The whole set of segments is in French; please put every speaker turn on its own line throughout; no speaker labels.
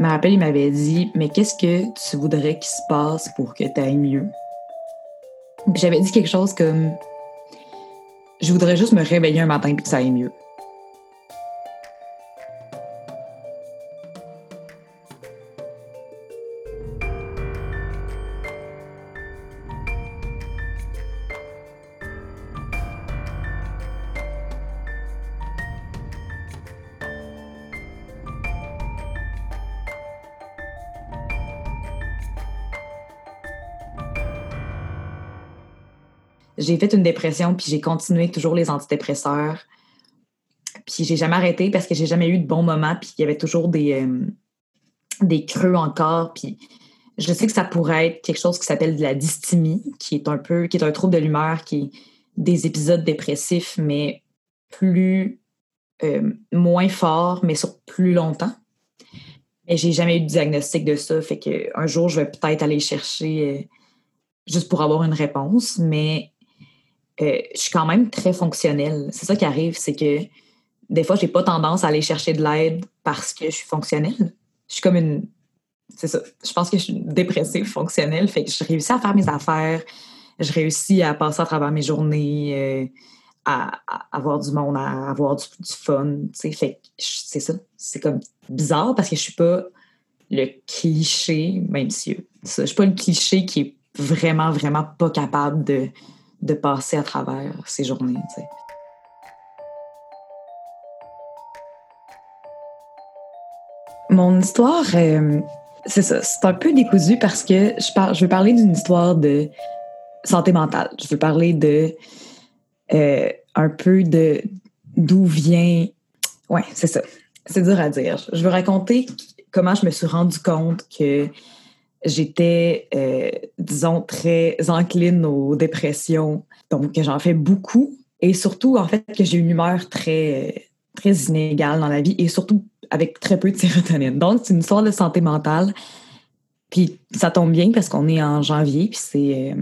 me rappelle, il m'avait dit Mais qu'est-ce que tu voudrais qu'il se passe pour que tu ailles mieux? J'avais dit quelque chose comme Je voudrais juste me réveiller un matin et que ça aille mieux. J'ai fait une dépression, puis j'ai continué toujours les antidépresseurs. Puis j'ai jamais arrêté parce que j'ai jamais eu de bons moments, puis il y avait toujours des, euh, des creux encore. Puis je sais que ça pourrait être quelque chose qui s'appelle de la dysthymie, qui est un peu, qui est un trouble de l'humeur, qui est des épisodes dépressifs, mais plus euh, moins fort, mais sur plus longtemps. Mais j'ai jamais eu de diagnostic de ça. Fait que un jour, je vais peut-être aller chercher euh, juste pour avoir une réponse, mais euh, je suis quand même très fonctionnelle. C'est ça qui arrive, c'est que des fois, j'ai pas tendance à aller chercher de l'aide parce que je suis fonctionnelle. Je suis comme une. C'est ça. Je pense que je suis dépressive fonctionnelle. Fait que je réussis à faire mes affaires. Je réussis à passer à travers mes journées, euh, à, avoir du monde, à avoir du, fun. C'est ça. C'est comme bizarre parce que je suis pas le cliché, même si je suis pas le cliché qui est vraiment, vraiment pas capable de de passer à travers ces journées. Mon histoire, euh, c'est ça, c'est un peu décousu parce que je, je veux parler d'une histoire de santé mentale. Je veux parler de euh, un peu de d'où vient. Ouais, c'est ça. C'est dur à dire. Je veux raconter comment je me suis rendu compte que j'étais, euh, disons, très encline aux dépressions. Donc, j'en fais beaucoup. Et surtout, en fait, que j'ai une humeur très, très inégale dans la vie et surtout avec très peu de sérotonine. Donc, c'est une histoire de santé mentale. Puis, ça tombe bien parce qu'on est en janvier, puis c'est euh,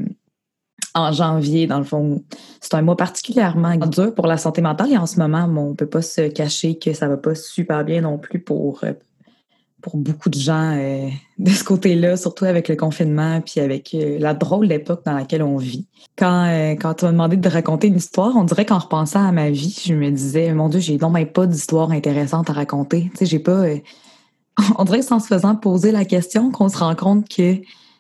en janvier, dans le fond, c'est un mois particulièrement dur pour la santé mentale et en ce moment, on ne peut pas se cacher que ça va pas super bien non plus pour euh, pour beaucoup de gens euh, de ce côté-là, surtout avec le confinement, puis avec euh, la drôle d'époque dans laquelle on vit. Quand, euh, quand tu m'as demandé de raconter une histoire, on dirait qu'en repensant à ma vie, je me disais, mon Dieu, j'ai non même pas d'histoire intéressante à raconter. Tu sais, j'ai pas... on dirait que en se faisant poser la question qu'on se rend compte que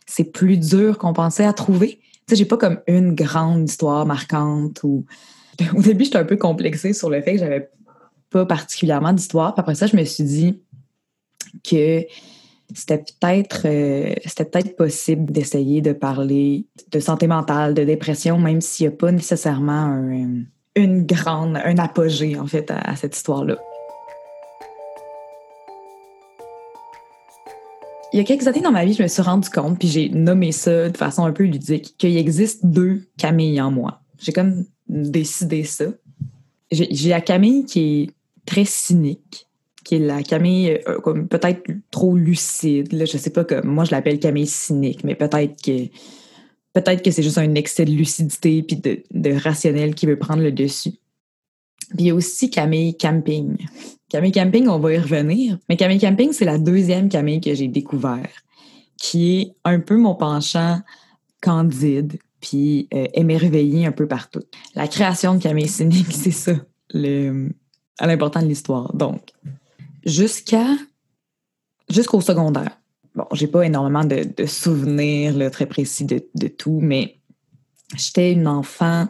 c'est plus dur qu'on pensait à trouver. Tu sais, j'ai pas comme une grande histoire marquante ou... Au début, j'étais un peu complexée sur le fait que j'avais pas particulièrement d'histoire. Puis après ça, je me suis dit, que c'était peut-être euh, c'était peut-être possible d'essayer de parler de santé mentale, de dépression, même s'il n'y a pas nécessairement un, une grande, un apogée en fait à, cette histoire-là. Il y a quelques années dans ma vie, je me suis rendu compte, puis j'ai nommé ça de façon un peu ludique, qu'il existe deux Camille en moi. J'ai comme décidé ça. J'ai la Camille qui est très cynique, qui est la Camille euh, comme peut-être trop lucide. Là, je sais pas que moi je l'appelle Camille cynique, mais peut-être que peut-être que c'est juste un excès de lucidité puis de, de, rationnel qui veut prendre le dessus. Puis il y a aussi Camille Camping. Camille Camping, on va y revenir. Mais Camille Camping, c'est la deuxième Camille que j'ai découvert, qui est un peu mon penchant candide, puis euh, émerveillé un peu partout. La création de Camille Cynique, c'est ça, l'important de l'histoire. Donc, jusqu'à jusqu'au secondaire. Bon, j'ai pas énormément de, souvenirs très précis de, tout, mais j'étais une enfant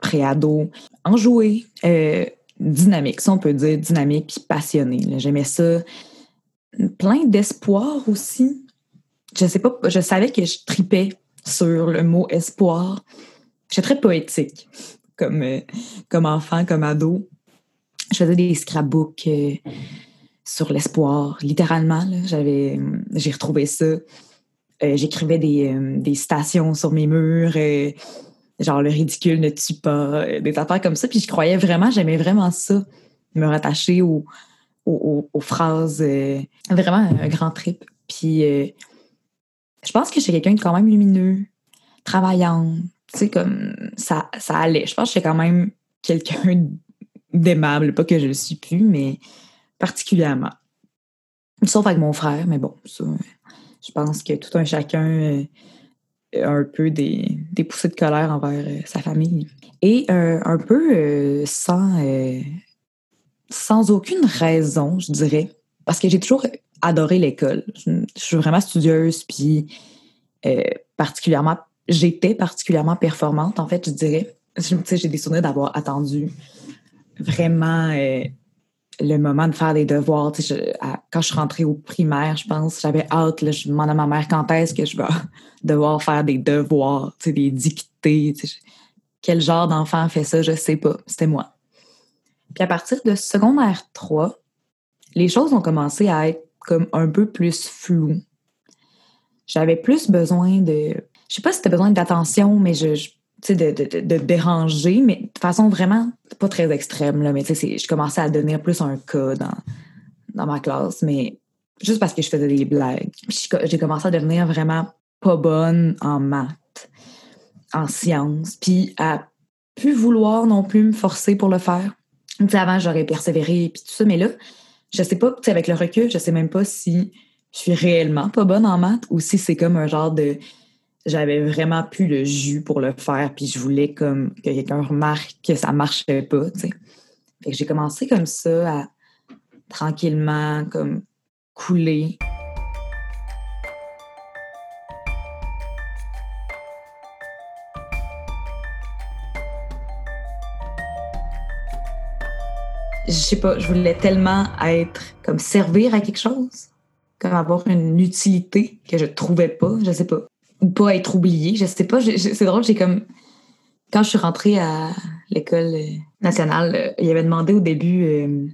préado, enjouée, euh, dynamique, ça on peut dire dynamique puis passionnée. J'aimais ça. Plein d'espoir aussi. Je sais pas, je savais que je tripais sur le mot espoir. J'étais très poétique comme, euh, comme enfant, comme ado. Je faisais des scrapbooks. Euh, sur l'espoir, littéralement. J'avais, j'ai retrouvé ça. Euh, j'écrivais des, euh, des, citations sur mes murs, euh, genre le ridicule ne tue pas, des affaires comme ça. Puis je croyais vraiment, j'aimais vraiment ça, me rattacher aux, aux, aux phrases. vraiment un grand trip. Puis je pense que j'étais quelqu'un de quand même lumineux, travaillant. Tu sais, comme ça, ça allait. Je pense que j'étais quand même quelqu'un d'aimable. Pas que je le suis plus, mais particulièrement. Sauf avec mon frère, mais bon, je pense que tout un chacun a un peu des, poussées de colère envers sa famille. Et un peu sans, sans aucune raison, je dirais, parce que j'ai toujours adoré l'école. Je, suis vraiment studieuse, puis particulièrement, j'étais particulièrement performante, en fait, je dirais. J'ai des souvenirs d'avoir attendu vraiment euh, le moment de faire des devoirs. quand je suis rentrée au primaire, je pense, j'avais hâte. Je demandais à ma mère quand est-ce que je vais devoir faire des devoirs, des dictées. Quel genre d'enfant fait ça? Je sais pas. C'était moi. Puis à partir de secondaire 3, les choses ont commencé à être comme un peu plus floues. J'avais plus besoin de. Je sais pas si c'était besoin d'attention, mais je de, de, déranger, mais de façon vraiment pas très extrême. Là, mais je commençais à devenir plus un cas dans, dans ma classe, mais juste parce que je faisais des blagues. J'ai commencé à devenir vraiment pas bonne en maths, en sciences, puis à plus vouloir non plus me forcer pour le faire. avant, j'aurais persévéré, puis tout ça, mais là, je sais pas, avec le recul, je sais même pas si je suis réellement pas bonne en maths ou si c'est comme un genre de j'avais vraiment plus le jus pour le faire, puis je voulais comme que quelqu'un remarque que ça marchait pas, j'ai commencé comme ça à tranquillement comme couler. Je sais pas, je voulais tellement être comme servir à quelque chose, comme avoir une utilité que je trouvais pas, je sais pas ou pas être oublié. Je sais pas. C'est drôle, j'ai comme. Quand je suis rentrée à l'école euh, nationale, euh, il avait demandé au début, euh,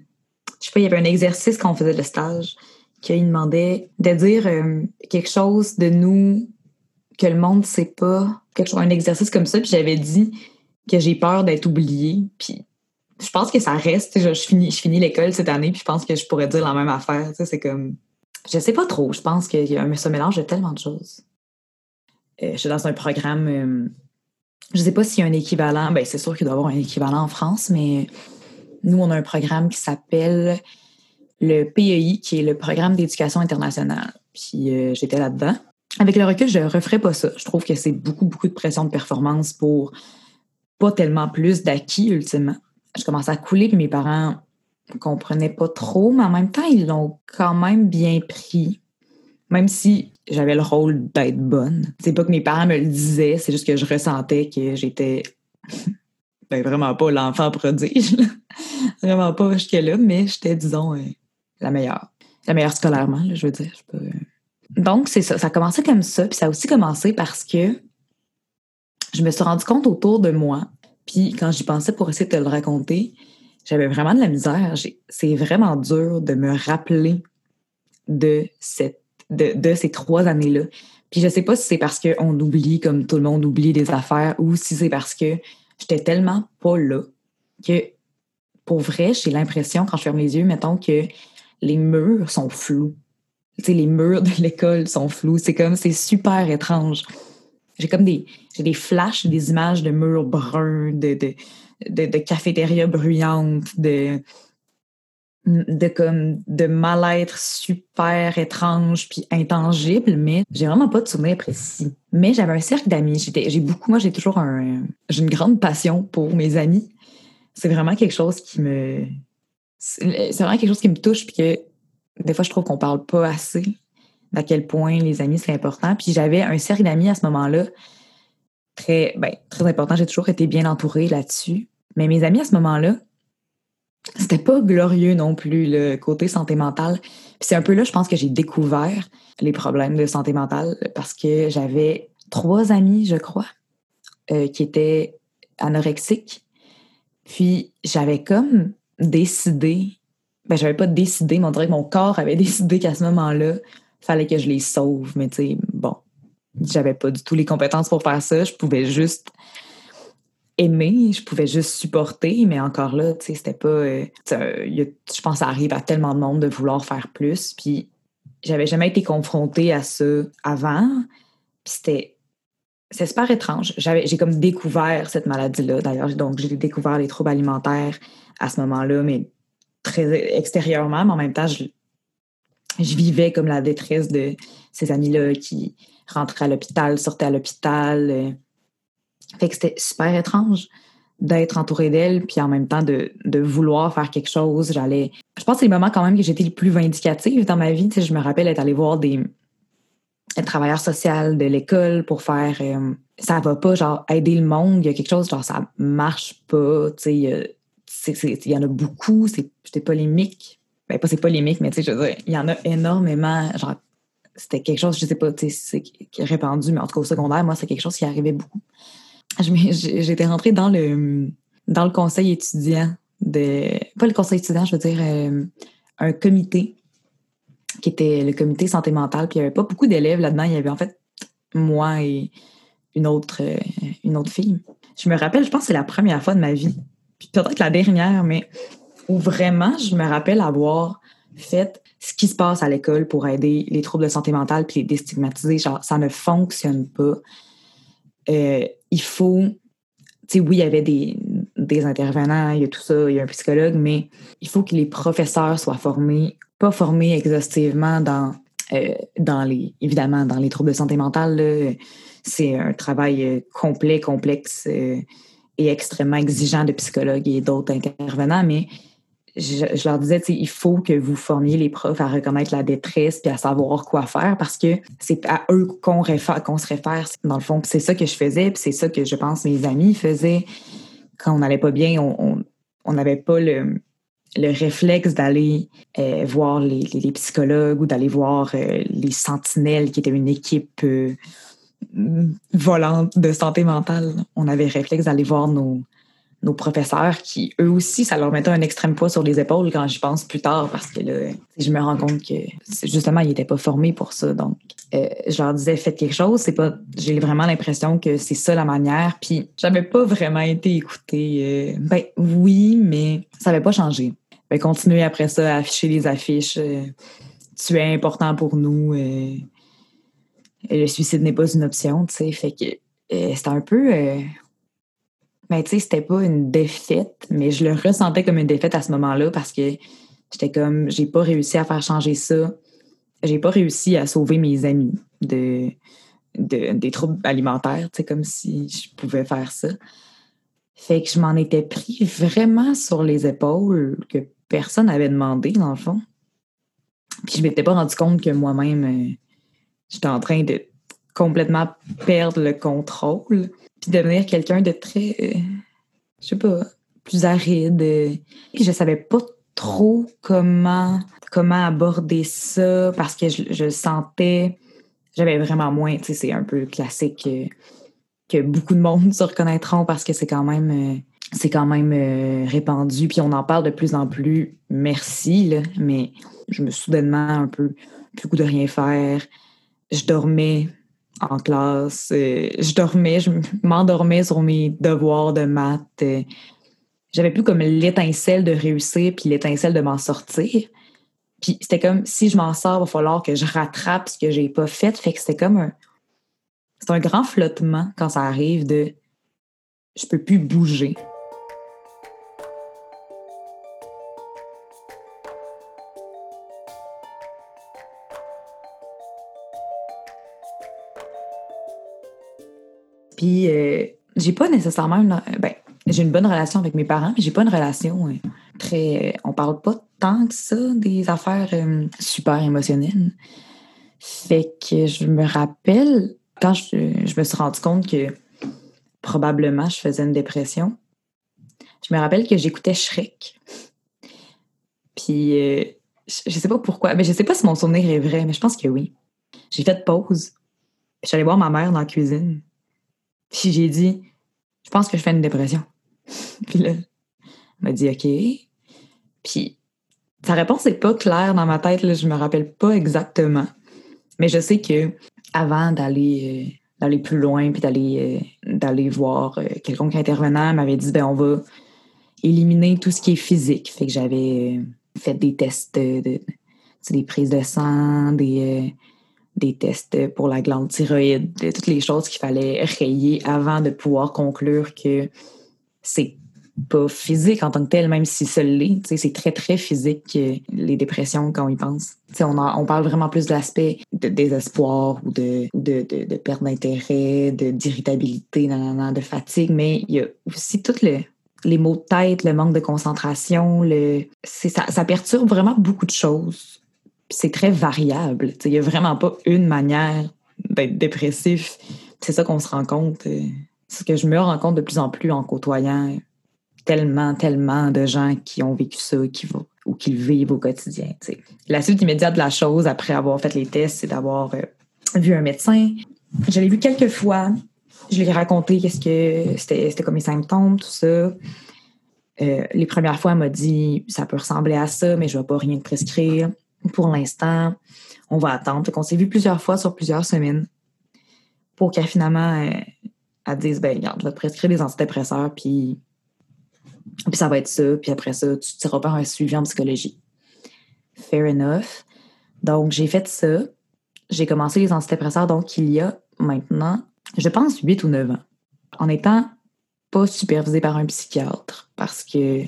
je sais pas, il y avait un exercice quand on faisait le stage, qu'il demandait de dire quelque chose de nous que le monde sait pas, quelque chose, un exercice comme ça, puis j'avais dit que j'ai peur d'être oubliée, puis je pense que ça reste. Je, finis, je finis l'école cette année, puis je pense que je pourrais dire la même affaire. C'est comme, je sais pas trop. Je pense qu'il y a un, mélange de tellement de choses. Euh, je suis dans un programme, euh, je ne sais pas s'il y a un équivalent, ben c'est sûr qu'il doit y avoir un équivalent en France, mais nous, on a un programme qui s'appelle le PEI, qui est le programme d'éducation internationale. Puis euh, j'étais là-dedans. Avec le recul, je ne referais pas ça. Je trouve que c'est beaucoup, beaucoup de pression de performance pour pas tellement plus d'acquis, ultimement. Je commençais à couler, puis mes parents comprenaient pas trop, mais en même temps, ils l'ont quand même bien pris. Même si j'avais le rôle d'être bonne. C'est pas que mes parents me le disaient, c'est juste que je ressentais que j'étais ben, vraiment pas l'enfant prodige. vraiment pas jusque-là, mais j'étais, disons, euh, la meilleure. La meilleure scolairement, je veux dire. Euh. Donc, c'est ça. Ça a commencé comme ça, puis ça a aussi commencé parce que je me suis rendu compte autour de moi, puis quand j'y pensais pour essayer de te le raconter, j'avais vraiment de la misère. C'est vraiment dur de me rappeler de cette de, ces trois années-là. Puis je sais pas si c'est parce qu'on oublie comme tout le monde oublie des affaires ou si c'est parce que j'étais tellement pas là que pour vrai, j'ai l'impression quand je ferme les yeux, mettons que les murs sont flous. Tu sais, les murs de l'école sont flous. C'est comme, c'est super étrange. J'ai comme des, j'ai des flashs, des images de murs bruns, de, de, de, de cafétérias bruyantes, de, de comme de mal-être super étrange puis intangible, mais j'ai vraiment pas de souvenirs précis. Mais j'avais un cercle d'amis. J'ai beaucoup, moi j'ai toujours un, j'ai une grande passion pour mes amis. C'est vraiment quelque chose qui me, c'est vraiment quelque chose qui me touche puis que des fois je trouve qu'on parle pas assez d'à quel point les amis c'est important. Puis j'avais un cercle d'amis à ce moment-là très, ben, très important. J'ai toujours été bien entourée là-dessus. Mais mes amis à ce moment-là, c'était pas glorieux non plus, le côté santé mentale. c'est un peu là, je pense que j'ai découvert les problèmes de santé mentale parce que j'avais trois amis, je crois, euh, qui étaient anorexiques. Puis j'avais comme décidé, ben j'avais pas décidé, mais on dirait que mon corps avait décidé qu'à ce moment-là, fallait que je les sauve. Mais tu sais, bon, j'avais pas du tout les compétences pour faire ça. Je pouvais juste aimer, je pouvais juste supporter, mais encore là, tu sais, c'était pas. Euh, je pense que ça arrive à tellement de monde de vouloir faire plus. Puis j'avais jamais été confrontée à ça avant. Puis c'était. C'est super étrange. J'ai comme découvert cette maladie-là, d'ailleurs. Donc, j'ai découvert les troubles alimentaires à ce moment-là, mais très extérieurement, mais en même temps, je, je vivais comme la détresse de ces amis-là qui rentraient à l'hôpital, sortaient à l'hôpital. Fait que c'était super étrange d'être entourée d'elle, puis en même temps de, vouloir faire quelque chose. J'allais. Je pense que c'est le moment quand même que j'étais le plus vindicative dans ma vie. Je me rappelle être allée voir des, travailleurs sociaux de l'école pour faire euh, ça va pas, genre aider le monde, il y a quelque chose, genre ça marche pas, il y en a beaucoup, c'est polémique. Ben, pas c'est polémique, mais tu sais, je veux dire, il y en a énormément, genre, c'était quelque chose, je sais pas, tu sais, c'est répandu, mais en tout cas au secondaire, moi, c'est quelque chose qui arrivait beaucoup. J'étais rentrée dans le, dans le conseil étudiant de, pas le conseil étudiant, je veux dire, euh, un comité qui était le comité santé mentale, puis il n'y avait pas beaucoup d'élèves là-dedans, il y avait en fait moi et une autre, euh, une autre fille. Je me rappelle, je pense que c'est la première fois de ma vie, puis peut-être la dernière, mais où vraiment je me rappelle avoir fait ce qui se passe à l'école pour aider les troubles de santé mentale puis les déstigmatiser. Genre, ça ne fonctionne pas. Euh, il faut. Tu sais, oui, il y avait des, des intervenants, il y a tout ça, il y a un psychologue, mais il faut que les professeurs soient formés, pas formés exhaustivement dans, euh, dans les, évidemment, dans les troubles de santé mentale. C'est un travail euh, complet, complexe et extrêmement exigeant de psychologues et d'autres intervenants, mais je, leur disais, il faut que vous formiez les profs à reconnaître la détresse puis à savoir quoi faire parce que c'est à eux qu'on se réfère. Dans le fond, c'est ça que je faisais, puis c'est ça que je pense mes amis faisaient. Quand on n'allait pas bien, on n'avait pas le, le réflexe d'aller euh, voir les, les, psychologues ou d'aller voir euh, les sentinelles qui étaient une équipe euh, volante de santé mentale. On avait le réflexe d'aller voir nos, nos professeurs qui, eux aussi, ça leur mettait un extrême poids sur les épaules quand j'y pense plus tard parce que là, je me rends compte que justement, ils n'étaient pas formés pour ça. Donc, euh, je leur disais, faites quelque chose. C'est pas, j'ai vraiment l'impression que c'est ça la manière. Puis, j'avais pas vraiment été écoutée. Euh, ben oui, mais ça n'avait pas changé. Ben, continuer après ça à afficher les affiches. Euh, tu es important pour nous. le suicide n'est pas une option, tu sais. Fait que c'était un peu mais tu sais, c'était pas une défaite, mais je le ressentais comme une défaite à ce moment-là parce que j'étais comme, j'ai pas réussi à faire changer ça. J'ai pas réussi à sauver mes amis de, des troubles alimentaires, tu sais, comme si je pouvais faire ça. Fait que je m'en étais pris vraiment sur les épaules que personne n'avait demandé, dans le fond. Puis je m'étais pas rendu compte que moi-même, euh, j'étais en train de complètement perdre le contrôle puis devenir quelqu'un de très, euh, je sais pas, plus aride. Puis je savais pas trop comment comment aborder ça parce que je, sentais, j'avais vraiment moins, tu sais, c'est un peu classique euh, que, beaucoup de monde se reconnaîtront parce que c'est quand même euh, c'est quand même répandu puis on en parle de plus en plus. Merci là, mais je me soudainement un peu plus coup de rien faire. Je dormais en classe. Je dormais, je m'endormais sur mes devoirs de maths. J'avais plus comme l'étincelle de réussir puis l'étincelle de m'en sortir. Puis c'était comme si je m'en sors, il va falloir que je rattrape ce que j'ai pas fait. Fait que c'était comme un. C'est un grand flottement quand ça arrive de je peux plus bouger. Puis, euh, j'ai pas nécessairement une. Ben, j'ai une bonne relation avec mes parents, mais j'ai pas une relation euh, très. On parle pas tant que ça des affaires euh, super émotionnelles. Fait que je me rappelle, quand je, me suis rendu compte que probablement je faisais une dépression, je me rappelle que j'écoutais Shrek. Puis, je sais pas pourquoi, mais je sais pas si mon souvenir est vrai, mais je pense que oui. J'ai fait pause. Je allée voir ma mère dans la cuisine. Puis j'ai dit, je pense que je fais une dépression. puis là, elle m'a dit, OK. Puis sa réponse n'est pas claire dans ma tête, là, je me rappelle pas exactement. Mais je sais que avant d'aller euh, plus loin puis d'aller euh, voir euh, quelconque intervenant, m'avait dit ben on va éliminer tout ce qui est physique. Fait que j'avais fait des tests de, des prises de sang, des des tests pour la glande thyroïde, toutes les choses qu'il fallait rayer avant de pouvoir conclure que c'est pas physique en tant que tel, même si ça l'est. C'est très, très physique, les dépressions, quand on y pense. on, on parle vraiment plus de l'aspect de désespoir ou de, de, de, perte d'intérêt, d'irritabilité, de fatigue, mais il y a aussi tout le, les maux de tête, le manque de concentration, le, ça, ça perturbe vraiment beaucoup de choses. C'est très variable. Il n'y a vraiment pas une manière d'être dépressif. C'est ça qu'on se rend compte. Euh, c'est ce que je me rends compte de plus en plus en côtoyant tellement, tellement de gens qui ont vécu ça qui vont, ou qui le vivent au quotidien. La suite immédiate de la chose, après avoir fait les tests, c'est d'avoir euh, vu un médecin. Je l'ai vu quelques fois. Je lui ai raconté qu'est-ce que c'était, comme mes symptômes, tout ça. Euh, les premières fois, elle m'a dit ça peut ressembler à ça, mais je ne vais pas rien te prescrire. Pour l'instant, on va attendre. On s'est vu plusieurs fois sur plusieurs semaines pour qu'elle finalement elle, dise ben regarde, je vais te prescrire des antidépresseurs, puis puis ça va être ça. Puis après ça, tu tireras pas un suivi en psychologie. Fair enough. Donc, j'ai fait ça. J'ai commencé les antidépresseurs, donc il y a maintenant, je pense, 8 ou 9 ans. En étant pas supervisé par un psychiatre, parce que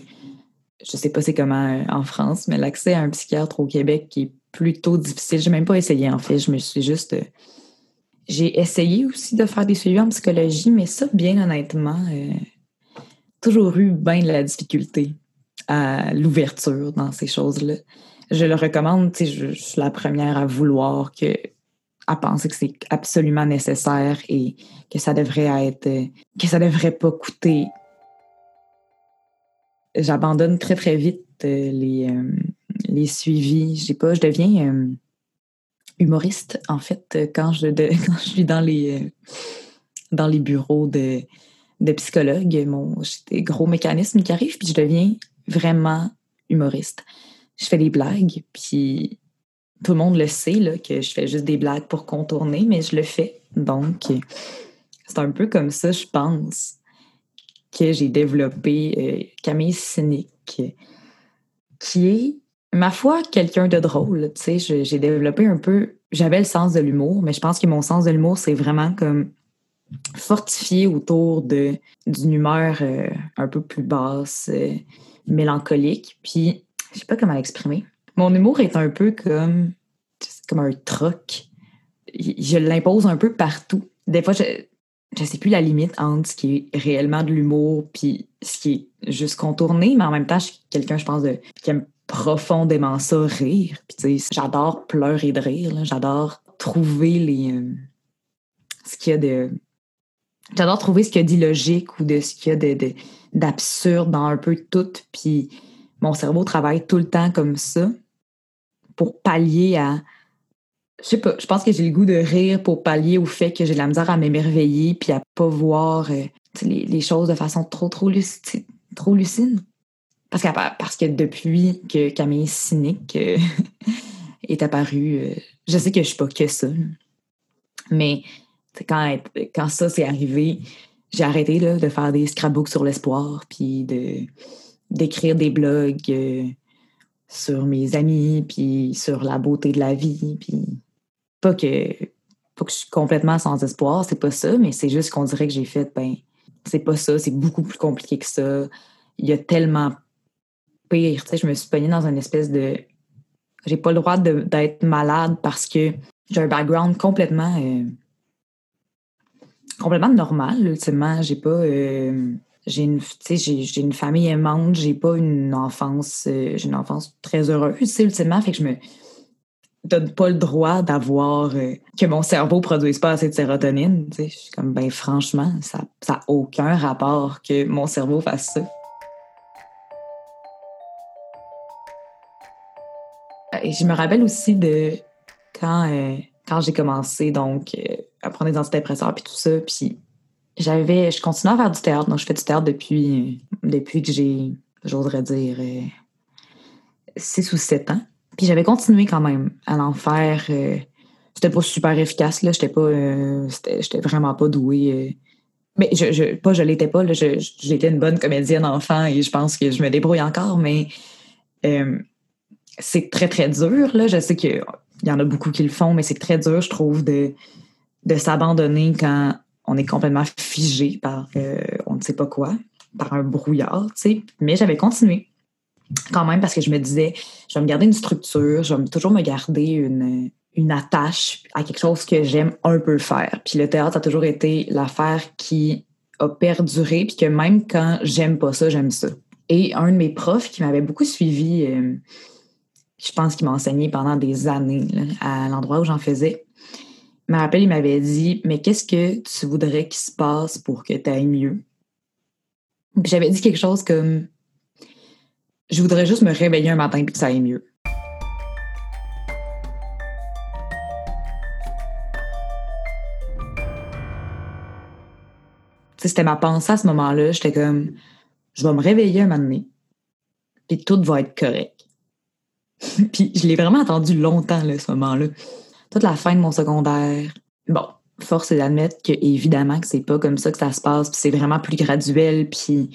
je sais pas c'est comment euh, en France, mais l'accès à un psychiatre au Québec qui est plutôt difficile. J'ai même pas essayé, en fait. Je me suis juste. Euh, j'ai essayé aussi de faire des suivis en psychologie, mais ça, bien honnêtement, euh, toujours eu bien de la difficulté à l'ouverture dans ces choses-là. Je le recommande, je, je suis la première à vouloir que à penser que c'est absolument nécessaire et que ça devrait être que ça devrait pas coûter. J'abandonne très très vite euh, les, euh, les suivis. Je sais pas, je deviens euh, humoriste en fait quand je quand je suis dans les dans les bureaux de de psychologue, mon, j'ai des gros mécanismes qui arrivent, puis je deviens vraiment humoriste. Je fais des blagues, puis tout le monde le sait, là, que je fais juste des blagues pour contourner, mais je le fais. Donc, c'est un peu comme ça, je pense, que j'ai développé euh, Camille Cynique, qui est, ma foi, quelqu'un de drôle. Tu sais, j'ai développé un peu, j'avais le sens de l'humour, mais je pense que mon sens de l'humour, c'est vraiment comme fortifié autour d'une humeur euh, un peu plus basse, euh, mélancolique. Puis, je sais pas comment l'exprimer. Mon humour est un peu comme, comme un troc. Je l'impose un peu partout. Des fois, ne sais plus la limite entre ce qui est réellement de l'humour puis ce qui est juste contourné, mais en même temps, je suis quelqu'un, je pense, de, qui aime profondément ça, rire. Puis, tu sais, j'adore pleurer de rire. J'adore trouver les... Euh, ce qu'il y a de J'adore trouver ce qu'il y a d'illogique ou de ce qu'il y a d'absurde dans un peu tout. Puis mon cerveau travaille tout le temps comme ça pour pallier à. Je sais pas, je pense que j'ai le goût de rire pour pallier au fait que j'ai de la misère à m'émerveiller puis à pas voir euh, les, choses de façon trop, trop, lucide, trop lucide. Parce que, depuis que Camille Cynique euh, est apparue, euh, je sais que je suis pas que ça. Mais quand, ça s'est arrivé, j'ai arrêté de faire des scrapbooks sur l'espoir, puis d'écrire des blogs sur mes amis, puis sur la beauté de la vie, puis pas que pas que je suis complètement sans espoir, c'est pas ça, mais c'est juste qu'on dirait que j'ai fait, ben, c'est pas ça, c'est beaucoup plus compliqué que ça. Il y a tellement pire, tu sais, je me suis pognée dans une espèce de... J'ai pas le droit d'être malade parce que j'ai un background complètement... Euh, complètement normal, ultimement. J'ai pas. Euh, j'ai une, j'ai, une famille aimante, j'ai pas une enfance. Euh, j'ai une enfance très heureuse, ultimement. Fait que je me donne pas le droit d'avoir. Euh, que mon cerveau produise pas assez de sérotonine. Je suis comme, ben franchement, ça n'a aucun rapport que mon cerveau fasse ça. Je me rappelle aussi de quand quand j'ai commencé donc euh, à prendre des antidépresseurs puis tout ça, puis j'avais, je continuais à faire du théâtre, donc je fais du théâtre depuis, depuis que j'ai, j'oserais dire, 6 euh, ou 7 ans. Puis j'avais continué quand même à en faire. Euh, c'était pas super efficace, là. J'étais pas. j'étais vraiment pas douée. mais je, je, pas je l'étais pas. J'étais une bonne comédienne enfant et je pense que je me débrouille encore, mais c'est très, très dur, là. Je sais que il y en a beaucoup qui le font, mais c'est très dur, je trouve, de, de s'abandonner quand on est complètement figé par euh, on ne sait pas quoi. par un brouillard, tu sais. Mais j'avais continué quand même parce que je me disais, je vais me garder une structure, je vais toujours me garder une, une attache à quelque chose que j'aime un peu faire. Puis le théâtre a toujours été l'affaire qui a perduré, puis que même quand j'aime pas ça, j'aime ça. Et un de mes profs qui m'avait beaucoup suivi, euh, je pense qu'il m'a enseigné pendant des années à l'endroit où j'en faisais, me rappelle, il m'avait dit Mais qu'est-ce que tu voudrais qu'il se passe pour que tu ailles mieux? j'avais dit quelque chose comme Je voudrais juste me réveiller un matin et que ça aille mieux. C'était ma pensée à ce moment-là. J'étais comme Je vais me réveiller un matin puis tout va être correct. puis je l'ai vraiment attendu longtemps, là, ce moment-là toute la fin de mon secondaire. Bon, force est d'admettre que évidemment que c'est pas comme ça que ça se passe, c'est vraiment plus graduel, puis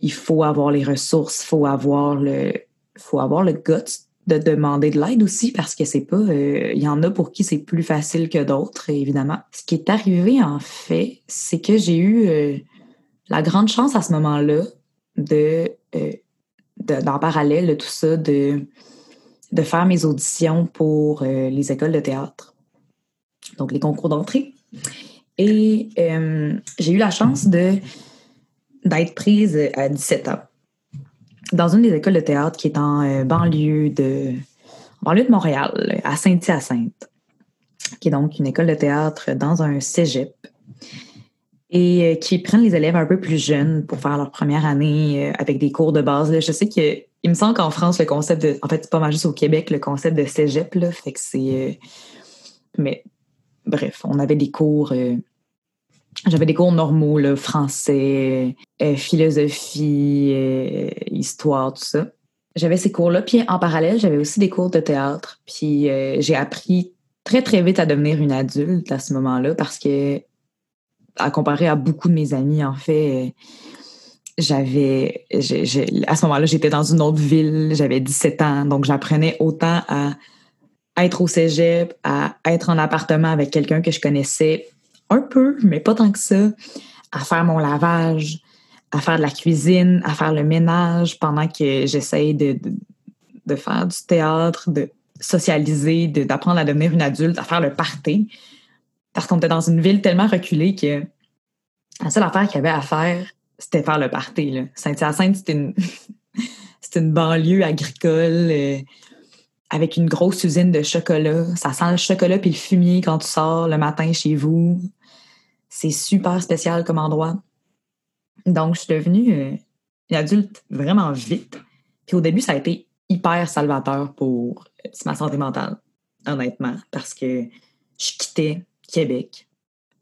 il faut avoir les ressources, il faut avoir le faut avoir le guts de demander de l'aide aussi parce que c'est pas euh, il y en a pour qui c'est plus facile que d'autres évidemment. Ce qui est arrivé en fait, c'est que j'ai eu euh, la grande chance à ce moment-là de, euh, parallèle de tout ça de de faire mes auditions pour euh, les écoles de théâtre, donc les concours d'entrée. Et j'ai eu la chance de d'être prise à 17 ans dans une des écoles de théâtre qui est en euh, banlieue de banlieue de Montréal, à Saint-Hyacinthe, qui est donc une école de théâtre dans un cégep et qui prennent les élèves un peu plus jeunes pour faire leur première année avec des cours de base. Je sais que il me semble qu'en France, le concept de. En fait, c'est pas mal juste au Québec, le concept de cégep, là. Fait que c'est. Euh, mais bref, on avait des cours. Euh, j'avais des cours normaux, là, français, euh, philosophie, histoire, tout ça. J'avais ces cours-là. Puis en parallèle, j'avais aussi des cours de théâtre. Puis j'ai appris très, très vite à devenir une adulte à ce moment-là parce que, à comparer à beaucoup de mes amis, en fait, j'avais, à ce moment-là, j'étais dans une autre ville, j'avais 17 ans, donc j'apprenais autant à être au cégep, à être en appartement avec quelqu'un que je connaissais un peu, mais pas tant que ça, à faire mon lavage, à faire de la cuisine, à faire le ménage pendant que j'essaye de, faire du théâtre, de socialiser, d'apprendre à devenir une adulte, à faire le party. Parce qu'on était dans une ville tellement reculée que la seule affaire qu'il y avait à faire, c'était faire le party. Saint-Hyacinthe, c'était une, une banlieue agricole euh, avec une grosse usine de chocolat. Ça sent le chocolat puis le fumier quand tu sors le matin chez vous. C'est super spécial comme endroit. Donc, je suis devenue euh, une adulte vraiment vite. Puis au début, ça a été hyper salvateur pour euh, ma santé mentale, honnêtement, parce que je quittais Québec.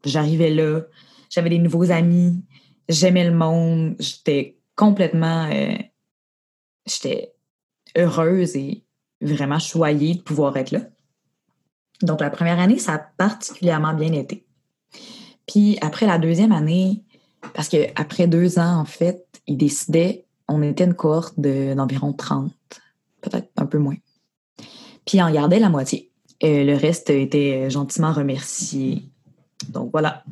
J'arrivais là, j'avais des nouveaux amis, j'aimais le monde, j'étais complètement, euh, j'étais heureuse et vraiment choyée de pouvoir être là. Donc la première année, ça a particulièrement bien été. Puis après la deuxième année, parce qu'après deux ans, en fait, ils décidaient, on était une cohorte d'environ 30, peut-être un peu moins. Puis on gardait la moitié. Et le reste était gentiment remercié. Donc voilà.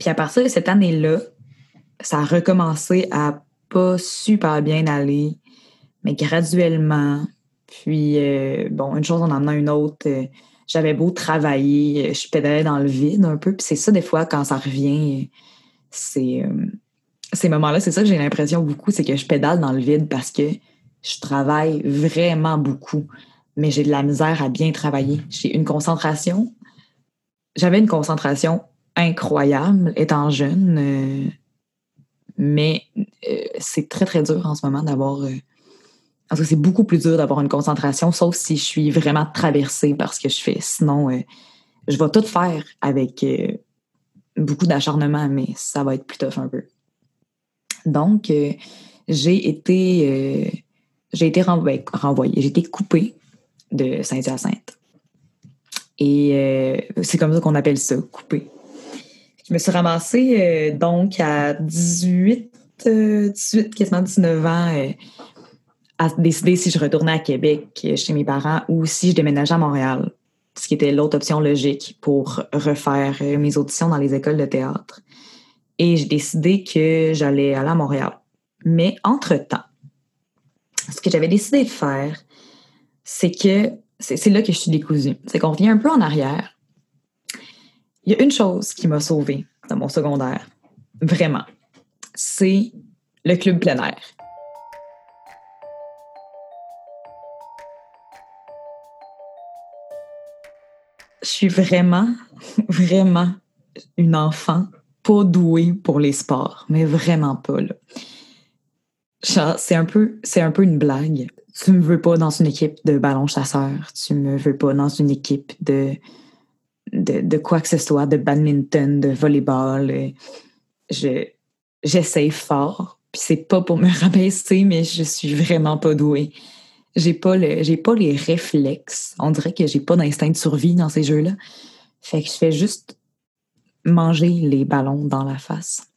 Puis à partir de cette année-là, ça a recommencé à pas super bien aller, mais graduellement. Puis, euh, bon, une chose en amenant une autre, euh, j'avais beau travailler, euh, je pédalais dans le vide un peu. Puis c'est ça, des fois, quand ça revient, c'est ces moments-là, c'est ça que j'ai l'impression beaucoup, c'est que je pédale dans le vide parce que je travaille vraiment beaucoup, mais j'ai de la misère à bien travailler. J'ai une concentration. J'avais une concentration incroyable étant jeune. Mais euh, c'est très, très dur en ce moment d'avoir. Euh, parce que c'est beaucoup plus dur d'avoir une concentration, sauf si je suis vraiment traversée par ce que je fais. Sinon, euh, je vais tout faire avec beaucoup d'acharnement, mais ça va être plus tough un peu. Donc, j'ai été, j'ai été renvoyée, j'ai été coupée de Saint-Hyacinthe. Et c'est comme ça qu'on appelle ça, coupée. Je me suis ramassée euh, donc à 18, 18, euh, quasiment 19 ans euh, à décider si je retournais à Québec chez mes parents ou si je déménageais à Montréal, ce qui était l'autre option logique pour refaire mes auditions dans les écoles de théâtre. Et j'ai décidé que j'allais aller à Montréal. Mais entre-temps, ce que j'avais décidé de faire, c'est que c'est là que je suis décousue. C'est qu'on revient un peu en arrière. Il y a une chose qui m'a sauvée dans mon secondaire, vraiment, c'est le club plein air. Je suis vraiment, vraiment une enfant pas douée pour les sports, mais vraiment pas. C'est un peu, un peu une blague. Tu me veux pas dans une équipe de ballon chasseur, tu me veux pas dans une équipe de, de, de quoi que ce soit, de badminton, de volleyball. Je, j'essaye fort, puis c'est pas pour me rabaisser, mais je suis vraiment pas douée. J'ai pas le, j'ai pas les réflexes. On dirait que j'ai pas d'instinct de survie dans ces jeux-là. Fait que je fais juste manger les ballons dans la face.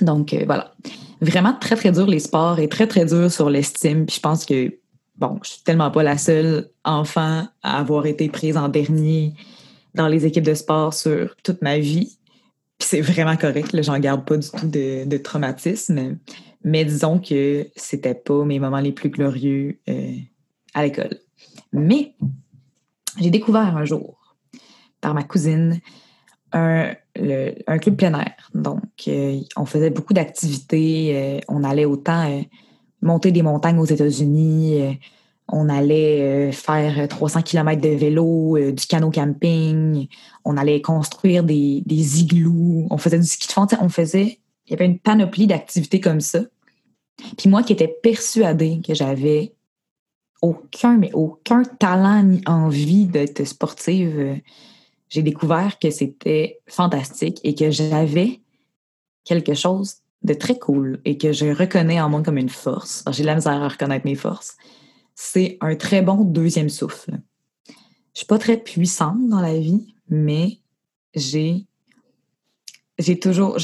Donc euh, voilà. Vraiment très très dur les sports et très très dur sur l'estime. Puis je pense que bon, je suis tellement pas la seule enfant à avoir été prise en dernier dans les équipes de sport sur toute ma vie. Puis c'est vraiment correct, j'en garde pas du tout de, de, traumatisme. Mais disons que c'était pas mes moments les plus glorieux euh, à l'école. Mais j'ai découvert un jour par ma cousine un, club plein air. Donc, euh, on faisait beaucoup d'activités. Euh, on allait autant monter des montagnes aux États-Unis. on allait faire 300 km de vélo, du canot camping. On allait construire des, des igloos. On faisait du ski de fond. On faisait... Il y avait une panoplie d'activités comme ça. Puis moi qui étais persuadée que j'avais aucun, mais aucun talent ni envie d'être sportive j'ai découvert que c'était fantastique et que j'avais quelque chose de très cool et que je reconnais en moi comme une force. J'ai la misère à reconnaître mes forces. C'est un très bon deuxième souffle. Je suis pas très puissante dans la vie, mais j'ai j'ai toujours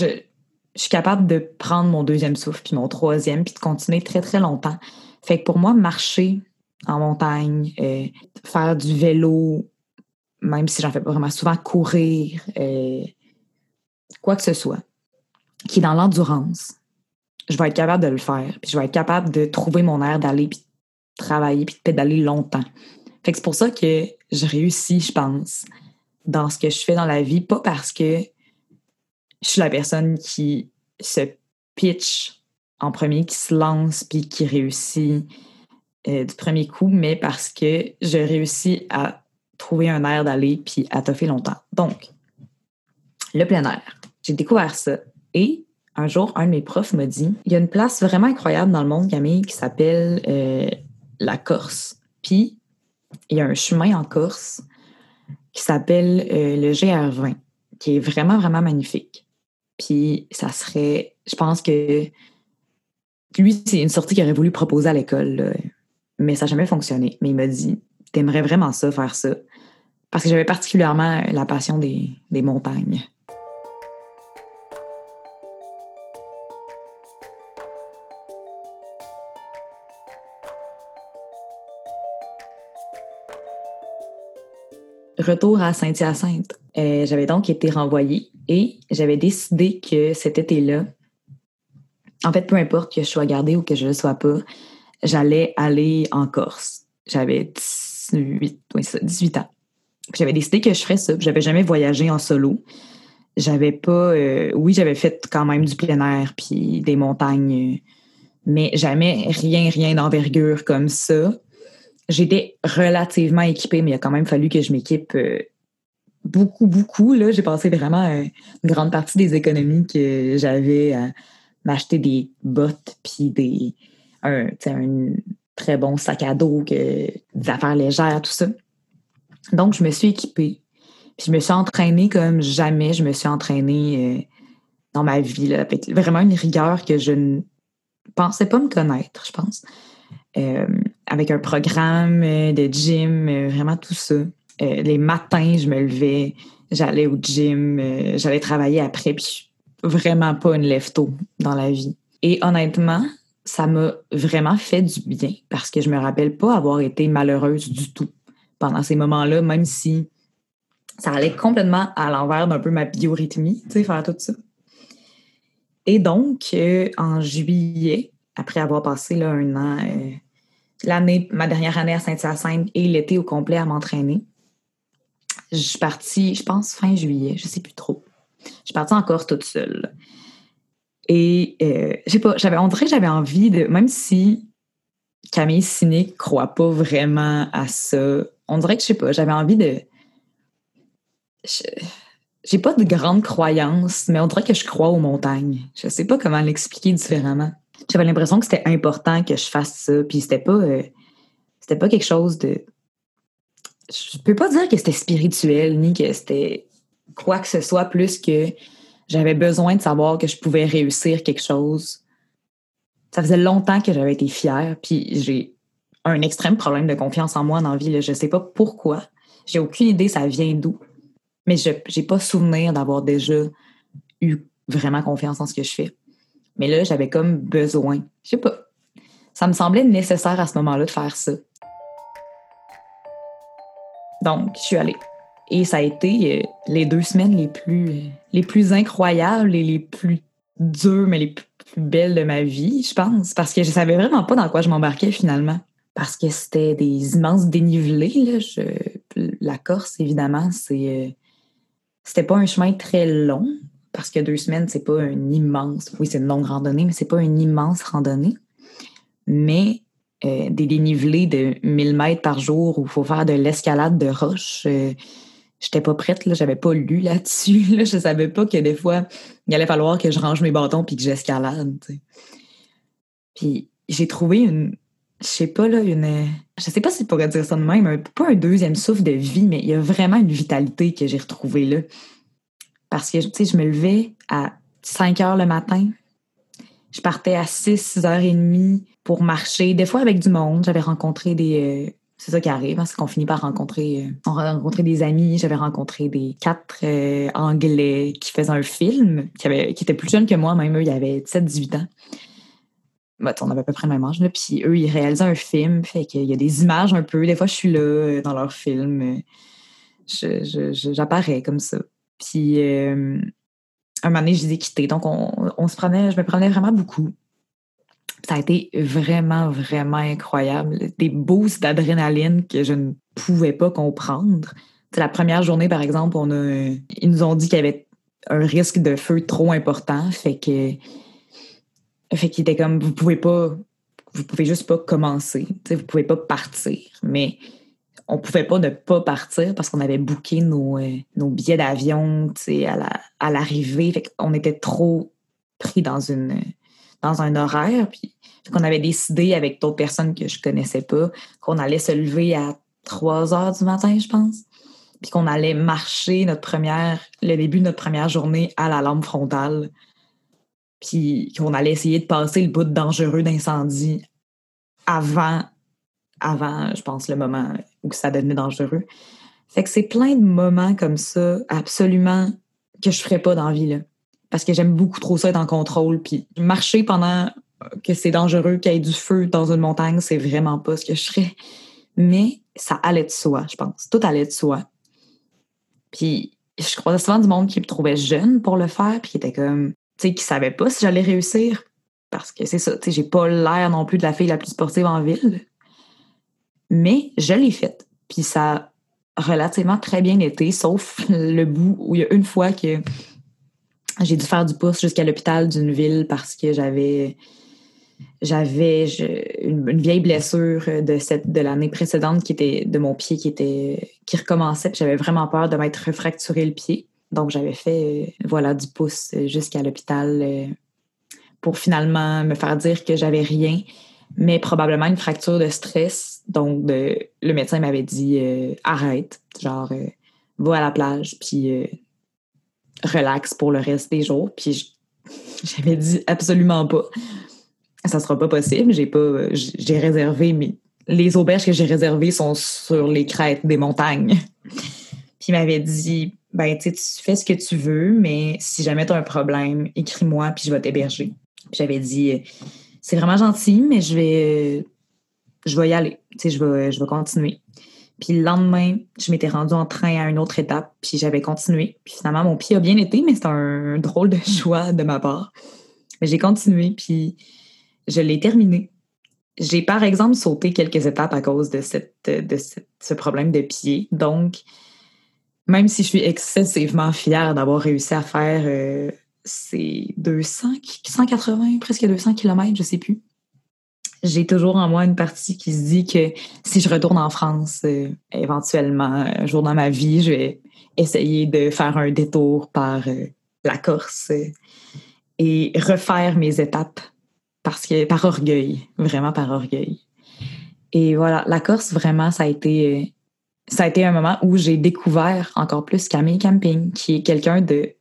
suis capable de prendre mon deuxième souffle puis mon troisième puis de continuer très très longtemps. Fait que pour moi marcher en montagne, euh, faire du vélo, même si j'en fais pas vraiment souvent, courir, euh, quoi que ce soit, qui est dans l'endurance, je vais être capable de le faire. Puis je vais être capable de trouver mon air d'aller puis travailler puis de pédaler longtemps. Fait que c'est pour ça que je réussis, je pense, dans ce que je fais dans la vie, pas parce que je suis la personne qui se pitch en premier, qui se lance puis qui réussit euh, du premier coup, mais parce que je réussis à trouver un air d'aller puis à toffer longtemps. Donc, le plein air. J'ai découvert ça et un jour, un de mes profs m'a dit il y a une place vraiment incroyable dans le monde, Camille, qui s'appelle euh, la Corse. Puis, il y a un chemin en Corse qui s'appelle euh, le GR20, qui est vraiment, vraiment magnifique. Puis, ça serait, je pense que lui, c'est une sortie qu'il aurait voulu proposer à l'école, mais ça n'a jamais fonctionné. Mais il m'a dit T'aimerais vraiment ça, faire ça parce que j'avais particulièrement la passion des, des montagnes. Retour à Saint-Hyacinthe. Euh, j'avais donc été renvoyée et j'avais décidé que cet été-là, en fait, peu importe que je sois gardée ou que je ne le sois pas, j'allais aller en Corse. J'avais 18, oui, 18 ans. J'avais décidé que je ferais ça. J'avais jamais voyagé en solo. J'avais pas. Euh, oui, j'avais fait quand même du plein air puis des montagnes, mais jamais rien, rien d'envergure comme ça. J'étais relativement équipée, mais il a quand même fallu que je m'équipe euh, beaucoup, beaucoup. Là, j'ai passé vraiment une grande partie des économies que j'avais à m'acheter des bottes puis des un, très bon sac à dos, que, des affaires légères, tout ça. Donc, je me suis équipée. Puis je me suis entraînée comme jamais je me suis entraînée euh, dans ma vie, là, avec vraiment une rigueur que je ne pensais pas me connaître, je pense. Euh, avec un programme euh, de gym, vraiment tout ça. Les matins, je me levais, j'allais au gym, j'allais travailler après, puis vraiment pas une lève-tôt dans la vie. Et honnêtement, ça m'a vraiment fait du bien parce que je me rappelle pas avoir été malheureuse du tout pendant ces moments-là, même si ça allait complètement à l'envers d'un peu ma biorhythmie, tu sais, faire tout ça. Et donc, euh, en juillet, après avoir passé là, un an, euh, l'année, ma dernière année à Saint-Hyacinthe et l'été au complet à m'entraîner, je suis partie, je pense, fin juillet, je sais plus trop. Je suis partie encore toute seule. Et euh, je sais pas, j'avais, on dirait que j'avais envie de, même si Camille Ciné croit pas vraiment à ça, on dirait que je sais pas, j'avais envie de. J'ai pas de grande croyance, mais on dirait que je crois aux montagnes. Je sais pas comment l'expliquer différemment. J'avais l'impression que c'était important que je fasse ça, puis c'était pas, euh, c'était pas quelque chose de. Je peux pas dire que c'était spirituel ni que c'était quoi que ce soit plus que j'avais besoin de savoir que je pouvais réussir quelque chose. Ça faisait longtemps que j'avais été fière, puis j'ai un extrême problème de confiance en moi dans la vie. Là. Je sais pas pourquoi. J'ai aucune idée ça vient d'où. Mais je n'ai pas souvenir d'avoir déjà eu vraiment confiance en ce que je fais. Mais là, j'avais comme besoin. Je sais pas. Ça me semblait nécessaire à ce moment-là de faire ça. Donc, je suis allée. Et ça a été euh, les deux semaines les plus, les plus incroyables et les plus dures, mais les plus belles de ma vie, je pense. Parce que je savais vraiment pas dans quoi je m'embarquais finalement. Parce que c'était des immenses dénivelés. la Corse, évidemment, c'est. Euh, c'était pas un chemin très long. Parce que deux semaines, c'est pas une immense. Oui, c'est une longue randonnée, mais c'est pas une immense randonnée. Mais des dénivelés de 1000 mètres par jour où il faut faire de l'escalade de roches j'étais pas prête, là, j'avais pas lu là-dessus. Là, je savais pas que des fois, il allait falloir que je range mes bâtons puis que j'escalade. Puis j'ai trouvé une. Je sais pas, là, une. Je sais pas si je pourrais dire ça de même, pas un deuxième souffle de vie, mais il y a vraiment une vitalité que j'ai retrouvée là. Parce que, tu sais, je me levais à 5 heures le matin. Je partais à 6, 6h30 pour marcher, des fois avec du monde. J'avais rencontré des, euh, c'est ça qui arrive, hein, c'est qu'on finit par rencontrer, euh, on des amis. J'avais rencontré des quatre euh, Anglais qui faisaient un film, qui, qui étaient plus jeunes que moi, même eux, ils avaient 17-18 ans. Bah, on avait à peu près le même âge. Là. Puis eux, ils réalisaient un film, fait qu'il y a des images un peu. Des fois, je suis là dans leur film. J'apparais comme ça. Puis un moment donné, je les ai quittés. Donc, on, on se prenait, je me prenais vraiment beaucoup. Ça a été vraiment, vraiment incroyable. Des boosts d'adrénaline que je ne pouvais pas comprendre. C'est la première journée, par exemple, on a, ils nous ont dit qu'il y avait un risque de feu trop important. Fait que, fait qu'il était comme, vous pouvez pas, vous pouvez juste pas commencer. Vous pouvez pas partir. Mais on pouvait pas ne pas partir parce qu'on avait booké nos, euh, nos billets d'avion à l'arrivée. Qu'on était trop pris dans une dans un horaire. Puis avait décidé avec d'autres personnes que je connaissais pas qu'on allait se lever à 3 heures du matin, je pense. Puis qu'on allait marcher notre première, le début de notre première journée à la lampe frontale. Puis qu'on allait essayer de passer le bout dangereux d'incendie avant, avant, je pense, le moment où ça devenait dangereux. Fait que c'est plein de moments comme ça, absolument, que je ferais pas dans la vie, parce que j'aime beaucoup trop ça être en contrôle. Puis marcher pendant que c'est dangereux, qu'il y ait du feu dans une montagne, c'est vraiment pas ce que je ferais. Mais ça allait de soi, je pense. Tout allait de soi. Puis je croisais souvent du monde qui me trouvait jeune pour le faire, puis qui était comme, tu sais, qui savait pas si j'allais réussir. Parce que c'est ça, tu sais, j'ai pas l'air non plus de la fille la plus sportive en ville. Mais je l'ai faite. Puis ça a relativement très bien été, sauf le bout où il y a une fois que j'ai dû faire du pouce jusqu'à l'hôpital d'une ville parce que j'avais j'avais une, vieille blessure de cette de l'année précédente qui était de mon pied qui était qui recommençait. Puis j'avais vraiment peur de m'être refracturé le pied. Donc j'avais fait voilà du pouce jusqu'à l'hôpital euh, pour finalement me faire dire que j'avais rien mais probablement une fracture de stress donc le médecin m'avait dit euh, arrête genre euh, va à la plage puis relax pour le reste des jours. Puis j'avais dit absolument pas. Ça sera pas possible. J'ai pas. J'ai réservé, mais les auberges que j'ai réservées sont sur les crêtes des montagnes. Puis il m'avait dit ben tu fais ce que tu veux, mais si jamais tu as un problème, écris-moi puis je vais t'héberger. J'avais dit c'est vraiment gentil, mais je vais je vais y aller. Tu sais, je vais, je vais continuer. Puis le lendemain, je m'étais rendue en train à une autre étape, puis j'avais continué. Puis finalement, mon pied a bien été, mais c'est un drôle de choix de ma part. Mais j'ai continué, puis je l'ai terminé. J'ai par exemple sauté quelques étapes à cause de, cette, de ce problème de pied. Donc, même si je suis excessivement fière d'avoir réussi à faire euh, ces 200, 180, presque 200 km, je sais plus, j'ai toujours en moi une partie qui se dit que si je retourne en France, euh, éventuellement, un jour dans ma vie, je vais essayer de faire un détour par euh, la Corse et refaire mes étapes parce que par orgueil, vraiment par orgueil. Et voilà, la Corse, vraiment, ça a été, ça a été un moment où j'ai découvert encore plus Camille Camping, qui est quelqu'un de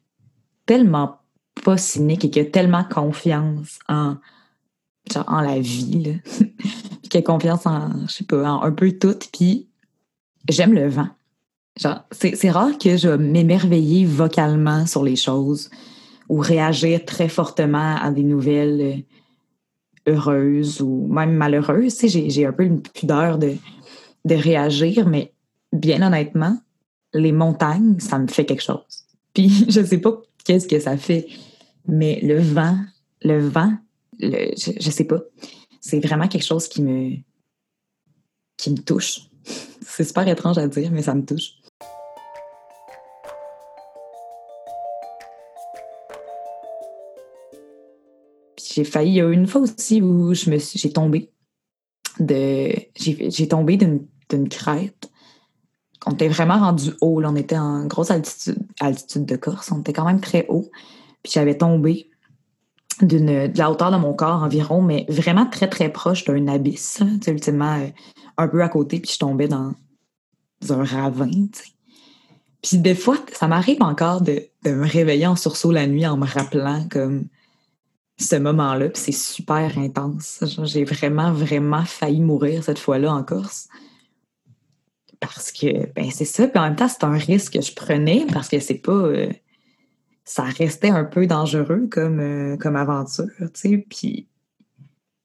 tellement pas cynique et qui a tellement confiance en, en la vie, qui a confiance en, je sais pas, un peu tout. Puis j'aime le vent. Genre, c'est rare que je m'émerveiller vocalement sur les choses ou réagir très fortement à des nouvelles euh, heureuses ou même malheureuses. Tu sais, j'ai un peu une pudeur de, de réagir, mais bien honnêtement, les montagnes, ça me fait quelque chose. Puis je sais pas qu'est-ce que ça fait, mais le vent, le vent, je, je sais pas. C'est vraiment quelque chose qui me qui me touche. C'est super étrange à dire, mais ça me touche. j'ai failli, il y a une fois aussi où je me j'ai tombé de, j'ai tombé d'une crête. On était vraiment rendu haut, on était en grosse altitude, altitude de Corse, on était quand même très haut. Puis j'avais tombé de la hauteur de mon corps environ, mais vraiment très très proche d'un abysse, tu ultimement euh, un peu à côté, puis je tombais dans, un ravin. Puis des fois, ça m'arrive encore de, de, me réveiller en sursaut la nuit en me rappelant comme ce moment-là, puis c'est super intense. J'ai vraiment, vraiment failli mourir cette fois-là en Corse. Parce que, ben c'est ça. Puis en même temps, c'est un risque que je prenais parce que c'est pas... Euh, ça restait un peu dangereux comme, euh, comme aventure, tu sais. Puis...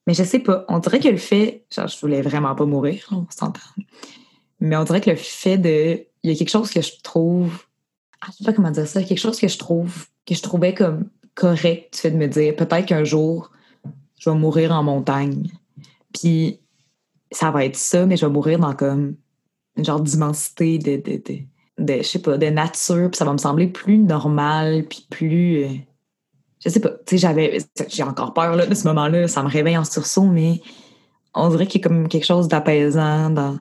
Mais je sais pas. On dirait que le fait... Genre, je voulais vraiment pas mourir, on s'entend. Mais on dirait que le fait de... Il y a quelque chose que je trouve... Ah, je sais pas comment dire ça. Quelque chose que je trouve... Que je trouvais comme correct, fait de me dire peut-être qu'un jour, je vais mourir en montagne. Puis ça va être ça, mais je vais mourir dans comme une genre d'immensité de, de, je sais pas, de nature, puis ça va me sembler plus normal, puis plus. Euh, je sais pas, tu sais, j'avais. J'ai encore peur là, de ce moment-là, ça me réveille en sursaut, mais on dirait qu'il y a comme quelque chose d'apaisant dans,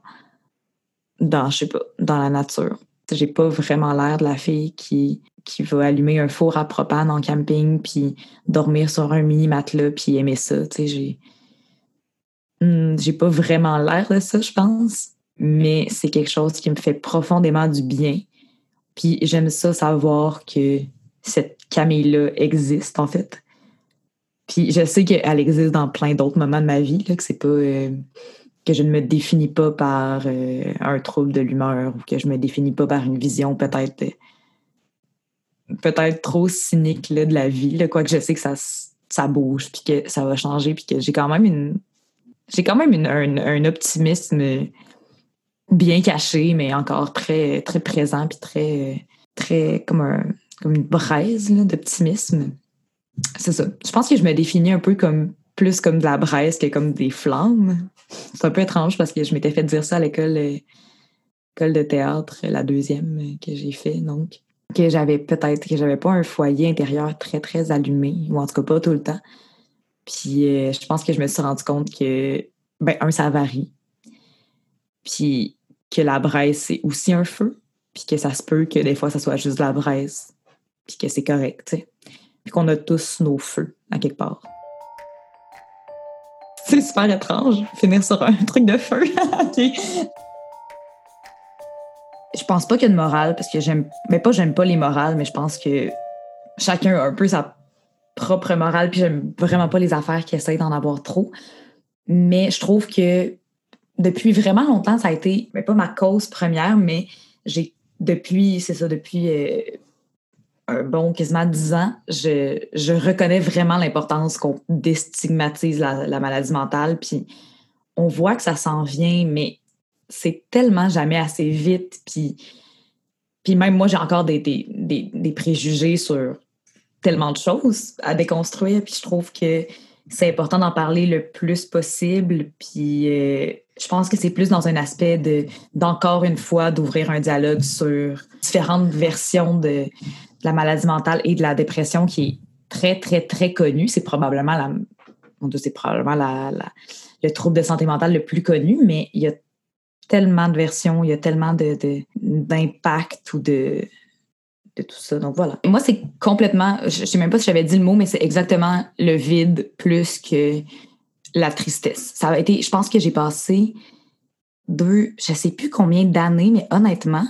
dans, je sais pas, dans la nature. J'ai pas vraiment l'air de la fille qui qui va allumer un four à propane en camping, puis dormir sur un mini matelas, puis aimer ça. Tu sais, j'ai, hmm, j'ai pas vraiment l'air de ça, je pense, mais c'est quelque chose qui me fait profondément du bien. Puis j'aime ça savoir que cette Camille-là existe, en fait. Puis je sais qu'elle existe dans plein d'autres moments de ma vie, là, que c'est pas. Euh, que je ne me définis pas par euh, un trouble de l'humeur ou que je me définis pas par une vision peut-être peut-être trop cynique là, de la vie, là, quoique je sais que ça, ça bouge, puis que ça va changer, puis que j'ai quand même une j'ai quand même un, optimisme bien caché, mais encore très, très présent, puis très, très comme, un, comme une braise d'optimisme. C'est ça. Je pense que je me définis un peu comme plus comme de la braise que comme des flammes. C'est un peu étrange parce que je m'étais fait dire ça à l'école, l'école de théâtre, la deuxième que j'ai fait. Donc, que j'avais peut-être que j'avais pas un foyer intérieur très très allumé ou en tout cas pas tout le temps. Puis euh, je pense que je me suis rendu compte que ben un ça varie. Puis que la braise c'est aussi un feu, puis que ça se peut que des fois ça soit juste la braise, puis que c'est correct, tu sais. Puis qu'on a tous nos feux à quelque part. C'est super étrange finir sur un truc de feu. je pense pas qu'il y a de morale parce que j'aime mais pas j'aime pas les morales mais je pense que chacun a un peu sa propre morale puis j'aime vraiment pas les affaires qui essayent d'en avoir trop mais je trouve que depuis vraiment longtemps ça a été mais pas ma cause première mais j'ai depuis c'est ça depuis euh, un bon quasiment dix ans je, je reconnais vraiment l'importance qu'on déstigmatise la, la maladie mentale puis on voit que ça s'en vient mais c'est tellement jamais assez vite. Puis, puis même moi, j'ai encore des, des, préjugés sur tellement de choses à déconstruire, puis je trouve que c'est important d'en parler le plus possible. Puis euh, je pense que c'est plus dans un aspect de d'encore une fois d'ouvrir un dialogue sur différentes versions de, la maladie mentale et de la dépression qui est très, très, très connue. C'est probablement la c'est probablement la, le trouble de santé mentale le plus connu, mais il y a tellement de versions, il y a tellement de, d'impact ou de, de tout ça. Donc voilà. Moi, c'est complètement, je ne sais même pas si j'avais dit le mot, mais c'est exactement le vide plus que la tristesse. Ça a été, je pense que j'ai passé deux, je sais plus combien d'années, mais honnêtement,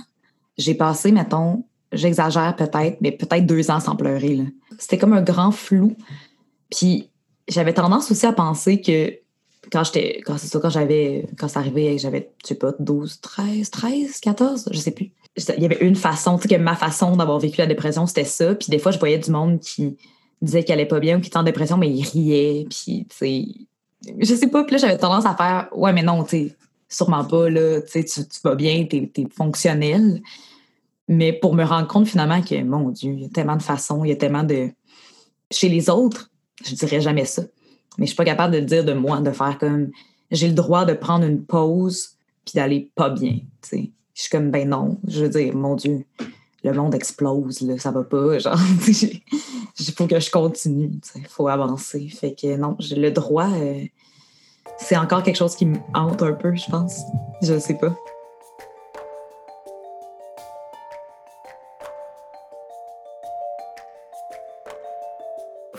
j'ai passé, mettons, j'exagère peut-être, mais peut-être deux ans sans pleurer. C'était comme un grand flou. Puis j'avais tendance aussi à penser que quand j'étais, quand c'est ça, quand j'avais, quand ça arrivait, j'avais, je sais pas, 12, 13, 13, 14, je sais plus. Il y avait une façon, tu sais, que ma façon d'avoir vécu la dépression, c'était ça. Puis des fois, je voyais du monde qui disait qu'elle allait pas bien ou qui était en dépression, mais il riait. Puis, tu sais, je sais pas. Puis là, j'avais tendance à faire, ouais, mais non, tu sais, sûrement pas, là, tu sais, tu vas bien, t'es es fonctionnel. Mais pour me rendre compte finalement que, mon Dieu, il y a tellement de façons, il y a tellement de. Chez les autres, je dirais jamais ça. Mais je suis pas capable de dire de moi, de faire comme j'ai le droit de prendre une pause puis d'aller pas bien. sais. Je suis comme ben non. Je veux dire, mon Dieu, le monde explose, là, ça va pas. Genre, il faut que je continue. Il faut avancer. Fait que non, j'ai le droit. Euh, c'est encore quelque chose qui me hante un peu, je pense. Je sais pas.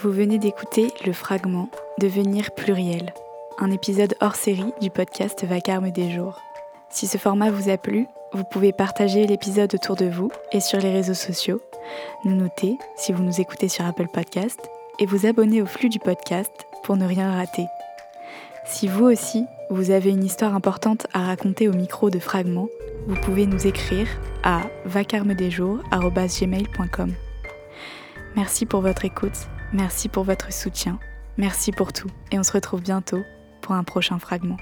Vous venez d'écouter le fragment Devenir pluriel, un épisode hors série du podcast Vacarme des jours. Si ce format vous a plu, vous pouvez partager l'épisode autour de vous et sur les réseaux sociaux, nous noter si vous nous écoutez sur Apple Podcast et vous abonner au flux du podcast pour ne rien rater. Si vous aussi, vous avez une histoire importante à raconter au micro de Fragments, vous pouvez nous écrire à vacarmedesjours.com. Merci pour votre écoute Merci pour votre soutien, merci pour tout, et on se retrouve bientôt pour un prochain fragment.